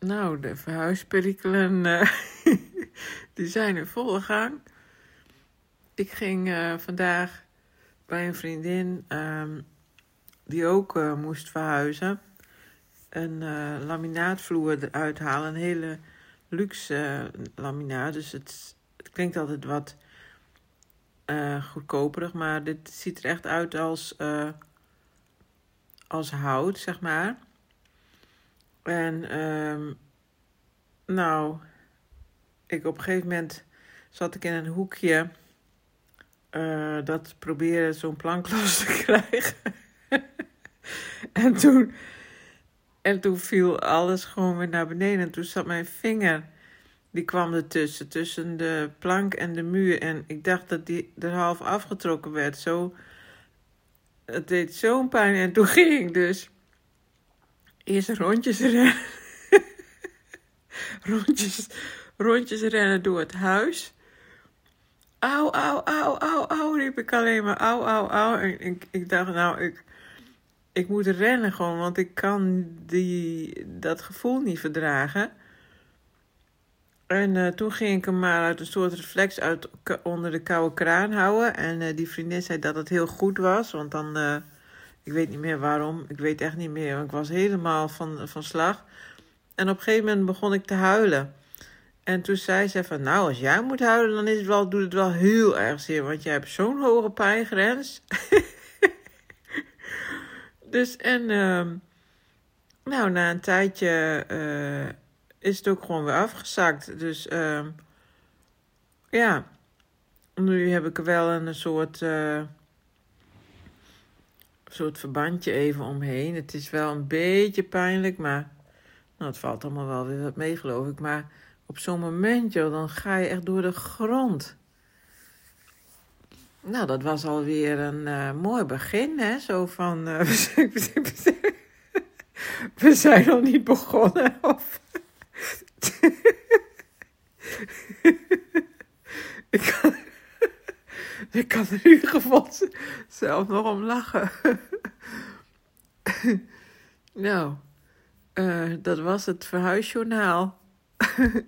Nou, de verhuisperikelen uh, die zijn in volle gang. Ik ging uh, vandaag bij een vriendin um, die ook uh, moest verhuizen. Een laminaatvloer eruit halen. Een hele luxe laminaat. Dus het, het, klinkt altijd wat goedkoperig. Maar dit ziet er echt uit als, als hout, zeg maar. En um, nou, ik op een gegeven moment zat ik in een hoekje uh, dat proberen zo'n plank los te krijgen. en, toen, en toen viel alles gewoon weer naar beneden. En toen zat mijn vinger, die kwam ertussen, tussen de plank en de muur. En ik dacht dat die er half afgetrokken werd. Zo, het deed zo'n pijn. En toen ging ik dus eerst rondjes rennen. rondjes, rondjes rennen door het huis. Auw, auw, auw, auw, auw, riep ik alleen maar. Auw, auw, auw. En ik, ik dacht, nou, ik, ik moet rennen gewoon, want ik kan die, dat gevoel niet verdragen. En uh, toen ging ik hem maar uit een soort reflex uit, onder de koude kraan houden. En uh, die vriendin zei dat het heel goed was, want dan... Uh, ik weet niet meer waarom. Ik weet echt niet meer. Ik was helemaal van, van slag. En op een gegeven moment begon ik te huilen. En toen zei ze van, nou, als jij moet huilen, dan is het wel, doet het wel heel erg zeer. Want jij hebt zo'n hoge pijngrens. dus, en uh, nou, na een tijdje uh, is het ook gewoon weer afgezakt. Dus, uh, ja, nu heb ik wel een soort... Soort verbandje even omheen. Het is wel een beetje pijnlijk, maar nou, het valt allemaal wel weer wat mee, geloof ik. Maar op zo'n moment, joh, dan ga je echt door de grond. Nou, dat was alweer een uh, mooi begin, hè? Zo van, uh, we zijn nog niet begonnen, of... ik kan... Ik kan er in ieder geval zelf nog om lachen. nou, uh, dat was het verhuisjournaal.